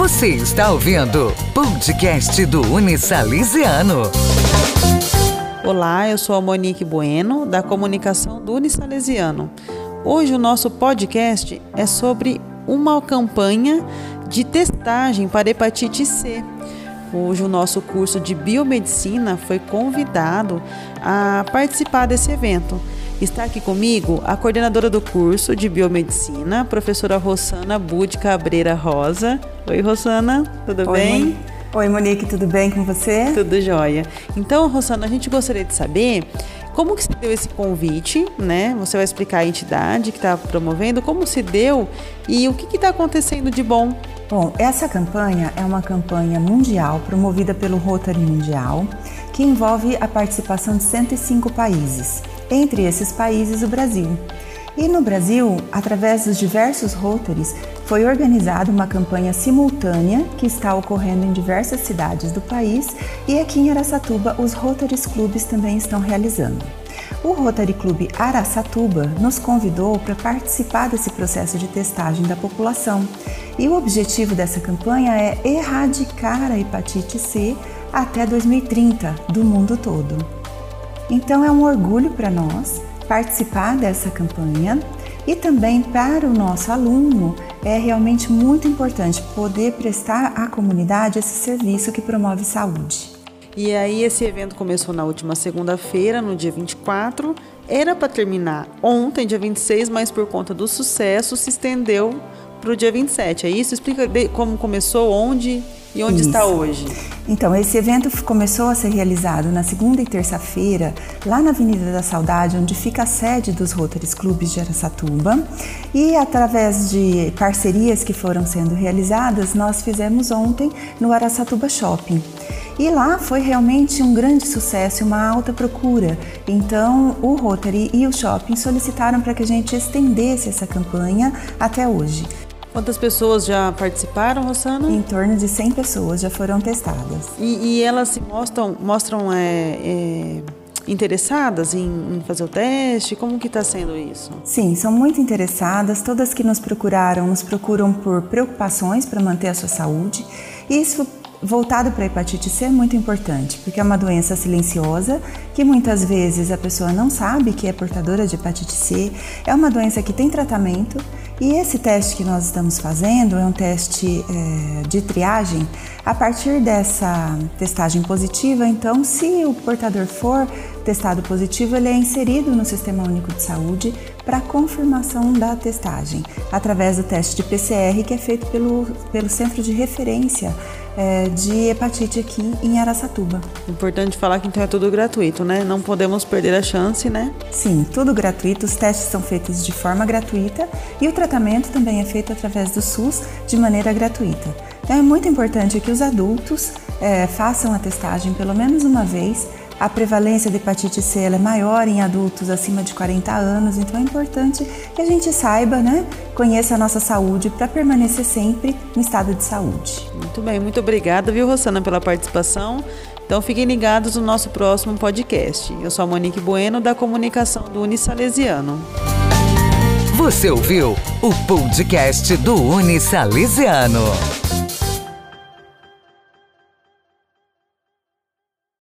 Você está ouvindo podcast do Unisalesiano. Olá, eu sou a Monique Bueno, da comunicação do Unisalesiano. Hoje o nosso podcast é sobre uma campanha de testagem para hepatite C. Hoje o nosso curso de biomedicina foi convidado a participar desse evento. Está aqui comigo a coordenadora do curso de biomedicina, professora Rosana Bud Cabreira Rosa. Oi, Rosana, tudo Oi, bem? Oi, Monique, tudo bem com você? Tudo jóia. Então, Rosana, a gente gostaria de saber como que se deu esse convite, né? Você vai explicar a entidade que está promovendo, como se deu e o que está acontecendo de bom. Bom, essa campanha é uma campanha mundial promovida pelo Rotary Mundial, que envolve a participação de 105 países, entre esses países o Brasil. E no Brasil, através dos diversos Rotaries, foi organizada uma campanha simultânea que está ocorrendo em diversas cidades do país e aqui em Aracatuba os Rotaries Clubes também estão realizando. O Rotary Clube Araçatuba nos convidou para participar desse processo de testagem da população. E o objetivo dessa campanha é erradicar a hepatite C até 2030 do mundo todo. Então é um orgulho para nós participar dessa campanha e também para o nosso aluno é realmente muito importante poder prestar à comunidade esse serviço que promove saúde. E aí esse evento começou na última segunda-feira, no dia 24. Era para terminar ontem, dia 26, mas por conta do sucesso se estendeu para o dia 27. É isso? Explica como começou, onde e onde Isso. está hoje? Então, esse evento começou a ser realizado na segunda e terça-feira, lá na Avenida da Saudade, onde fica a sede dos Rotaries Clubes de Aracatuba. E através de parcerias que foram sendo realizadas, nós fizemos ontem no Aracatuba Shopping. E lá foi realmente um grande sucesso uma alta procura. Então, o Rotary e o shopping solicitaram para que a gente estendesse essa campanha até hoje. Quantas pessoas já participaram, Rosana? Em torno de 100 pessoas já foram testadas. E, e elas se mostram, mostram é, é, interessadas em, em, fazer o teste? Como que está sendo isso? Sim, são muito interessadas. Todas que nos procuraram, nos procuram por preocupações para manter a sua saúde. Isso voltado para a hepatite C é muito importante, porque é uma doença silenciosa que muitas vezes a pessoa não sabe que é portadora de hepatite C. É uma doença que tem tratamento e esse teste que nós estamos fazendo é um teste é, de triagem. A partir dessa testagem positiva, então, se o portador for testado positivo, ele é inserido no Sistema Único de Saúde para confirmação da testagem, através do teste de PCR que é feito pelo, pelo Centro de Referência é, de Hepatite aqui em Araçatuba. Importante falar que então é tudo gratuito, né? Não podemos perder a chance, né? Sim, tudo gratuito. Os testes são feitos de forma gratuita e o tratamento também é feito através do SUS de maneira gratuita. Então é muito importante que os adultos é, façam a testagem pelo menos uma vez a prevalência de hepatite C é maior em adultos acima de 40 anos, então é importante que a gente saiba, né, conheça a nossa saúde para permanecer sempre no estado de saúde. Muito bem, muito obrigada, viu, Rosana, pela participação. Então fiquem ligados no nosso próximo podcast. Eu sou a Monique Bueno, da comunicação do Unisalesiano. Você ouviu o podcast do Unisalesiano.